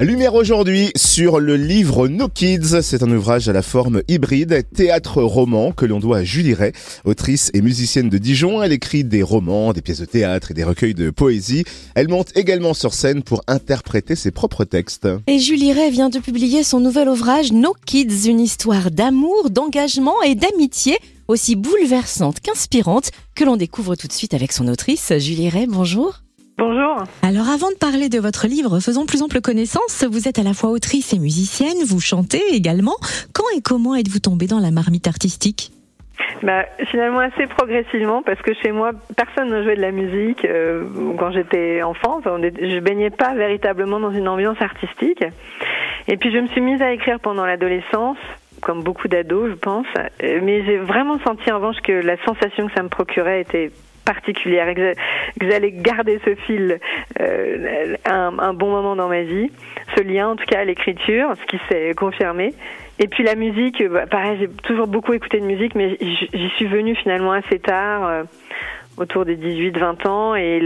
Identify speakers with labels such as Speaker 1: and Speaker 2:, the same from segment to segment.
Speaker 1: Lumière aujourd'hui sur le livre No Kids. C'est un ouvrage à la forme hybride, théâtre-roman, que l'on doit à Julie Ray, autrice et musicienne de Dijon. Elle écrit des romans, des pièces de théâtre et des recueils de poésie. Elle monte également sur scène pour interpréter ses propres textes.
Speaker 2: Et Julie Ray vient de publier son nouvel ouvrage No Kids, une histoire d'amour, d'engagement et d'amitié aussi bouleversante qu'inspirante que l'on découvre tout de suite avec son autrice. Julie Ray, bonjour.
Speaker 3: Bonjour.
Speaker 2: Alors avant de parler de votre livre, faisons plus ample connaissance. Vous êtes à la fois autrice et musicienne, vous chantez également. Quand et comment êtes-vous tombée dans la marmite artistique?
Speaker 3: Bah, finalement assez progressivement parce que chez moi personne ne jouait de la musique euh, quand j'étais enfant je baignais pas véritablement dans une ambiance artistique et puis je me suis mise à écrire pendant l'adolescence comme beaucoup d'ados je pense euh, mais j'ai vraiment senti en revanche que la sensation que ça me procurait était particulière, que j'allais garder ce fil euh, un, un, bon moment dans ma vie, ce lien en tout cas à l'écriture, ce qui s'est confirmé. Et puis la musique, bah, pareil, j'ai toujours beaucoup écouté de musique, mais j'y suis venue finalement assez tard. Euh, autour des 18-20 ans et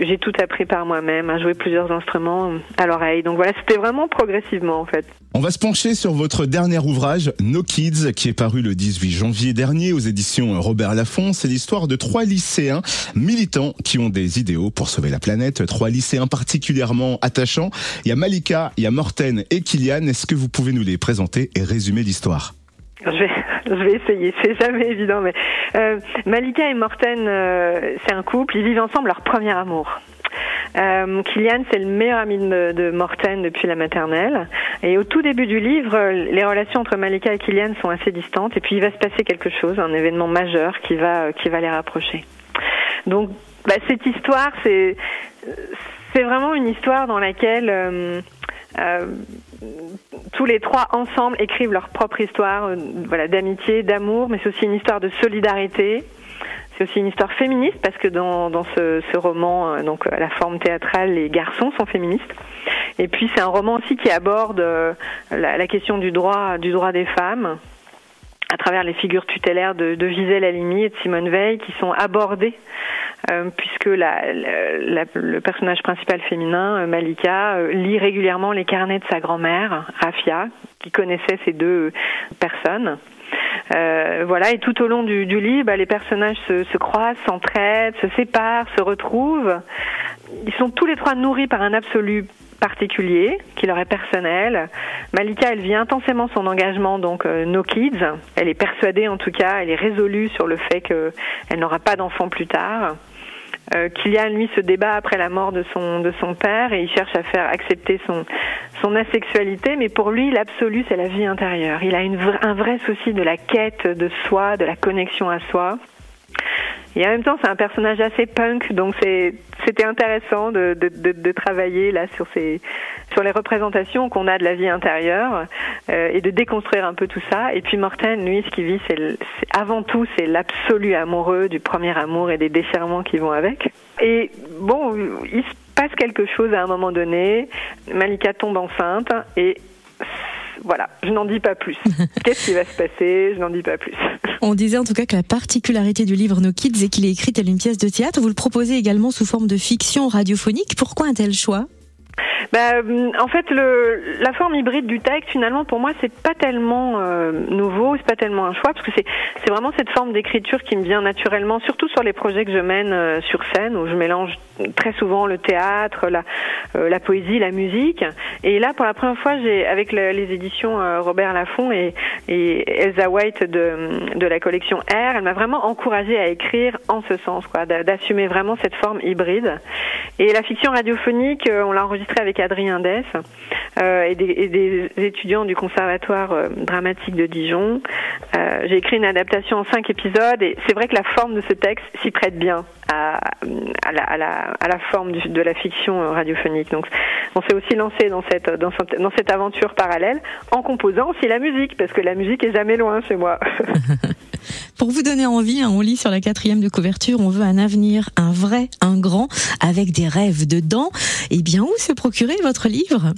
Speaker 3: j'ai tout appris par moi-même, à jouer plusieurs instruments à l'oreille. Donc voilà, c'était vraiment progressivement en fait.
Speaker 1: On va se pencher sur votre dernier ouvrage, No Kids, qui est paru le 18 janvier dernier aux éditions Robert Laffont. C'est l'histoire de trois lycéens militants qui ont des idéaux pour sauver la planète. Trois lycéens particulièrement attachants. Il y a Malika, il y a Morten et Kylian. Est-ce que vous pouvez nous les présenter et résumer l'histoire?
Speaker 3: Je vais, je vais essayer, c'est jamais évident, mais euh, Malika et Morten, euh, c'est un couple, ils vivent ensemble leur premier amour. Euh, Kylian, c'est le meilleur ami de, de, Morten depuis la maternelle. Et au tout début du livre, les relations entre Malika et Kylian sont assez distantes. Et puis il va se passer quelque chose, un événement majeur qui va qui va les rapprocher. Donc bah, cette histoire, c'est c'est vraiment une histoire dans laquelle euh, tous les trois ensemble écrivent leur propre histoire, euh, voilà, d'amitié, d'amour, mais c'est aussi une histoire de solidarité. C'est aussi une histoire féministe parce que dans, dans ce, roman, euh, donc à la forme théâtrale, les garçons sont féministes. Et puis c'est un roman aussi qui aborde la, question du droit, du droit des femmes à travers les figures tutélaires de, de Gisèle Halimi et de Simone Veil qui sont abordées puisque la, la, le personnage principal féminin, euh, Malika, euh, lit régulièrement les carnets de sa grand-mère, Rafia, qui connaissait ces deux personnes. Euh, voilà, et tout au long du, du livre, bah, les personnages se, se croisent, s'entraident, se séparent, se retrouvent. Ils sont tous les trois nourris par un absolu particulier qui leur est personnel. Malika, elle vit intensément son engagement, donc euh, No Kids. Elle est persuadée, en tout cas, elle est résolue sur le fait qu'elle n'aura pas d'enfant plus tard. Euh, Kylian, lui, se débat après la mort de son, de son père et il cherche à faire accepter son, son asexualité, mais pour lui, l'absolu, c'est la vie intérieure. Il a une, un vrai souci de la quête de soi, de la connexion à soi. Et en même temps, c'est un personnage assez punk, donc c'était intéressant de, de, de, de, travailler là sur ces sur les représentations qu'on a de la vie intérieure euh, et de déconstruire un peu tout ça. Et puis Morten, lui, ce qu'il vit, c'est avant tout, c'est l'absolu amoureux du premier amour et des déchirements qui vont avec. Et bon, il se passe quelque chose à un moment donné. Malika tombe enceinte et voilà, je n'en dis pas plus. Qu'est-ce qui va se passer? Je n'en dis pas plus.
Speaker 2: On disait en tout cas que la particularité du livre No Kids est qu'il est écrit tel une pièce de théâtre. Vous le proposez également sous forme de fiction radiophonique. Pourquoi un tel choix?
Speaker 3: Bah, en fait, le, la forme hybride du texte, finalement, pour moi, c'est pas tellement euh, nouveau, c'est pas tellement un choix, parce que c'est vraiment cette forme d'écriture qui me vient naturellement, surtout sur les projets que je mène euh, sur scène, où je mélange très souvent le théâtre, la, euh, la poésie, la musique. Et là, pour la première fois, j'ai avec le, les éditions euh, Robert Laffont et, et Elsa White de, de la collection R, elle m'a vraiment encouragée à écrire en ce sens, quoi, d'assumer vraiment cette forme hybride. Et la fiction radiophonique, on l'a enregistrée avec Adrien Dess euh, et, des, et, des, étudiants du Conservatoire euh, dramatique de Dijon. Euh, j'ai écrit une adaptation en cinq épisodes et c'est vrai que la forme de ce texte s'y prête bien à, la, forme de la fiction radiophonique. Donc on s'est aussi lancé dans cette aventure parallèle en composant aussi la musique parce que la musique est jamais loin chez moi.
Speaker 2: Pour vous donner envie, hein, on lit sur la quatrième de couverture, on veut un avenir, un vrai, un grand, avec des rêves dedans. Et eh bien, où se procurer votre livre?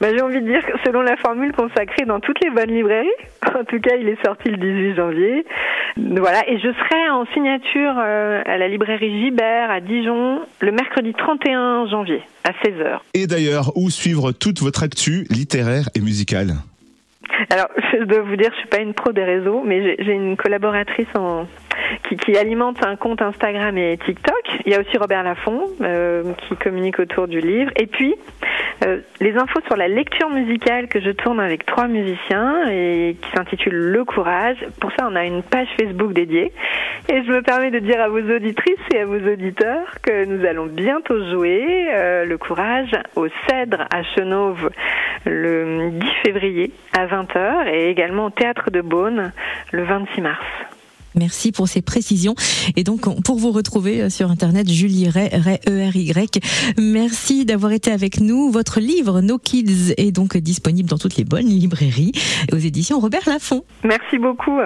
Speaker 3: Bah, J'ai envie de dire selon la formule consacrée dans toutes les bonnes librairies. En tout cas, il est sorti le 18 janvier. Voilà, et je serai en signature euh, à la librairie Gibert à Dijon le mercredi 31 janvier à 16h.
Speaker 1: Et d'ailleurs, où suivre toute votre actu littéraire et musicale?
Speaker 3: Alors, je dois vous dire, je suis pas une pro des réseaux, mais j'ai une collaboratrice en, qui, qui, alimente un compte Instagram et TikTok. Il y a aussi Robert Laffont euh, qui communique autour du livre. Et puis, euh, les infos sur la lecture musicale que je tourne avec trois musiciens et qui s'intitule Le Courage. Pour ça, on a une page Facebook dédiée. Et je me permets de dire à vos auditrices et à vos auditeurs que nous allons bientôt jouer euh, Le Courage au Cèdre à Chenauve le 10 février à 20h et également au Théâtre de Beaune le 26 mars.
Speaker 2: Merci pour ces précisions. Et donc, pour vous retrouver euh, sur Internet, Julie Ray, Ray E-R-Y. Merci d'avoir été avec nous. Votre livre, No Kids, est donc disponible dans toutes les bonnes librairies aux éditions Robert Laffont.
Speaker 3: Merci beaucoup.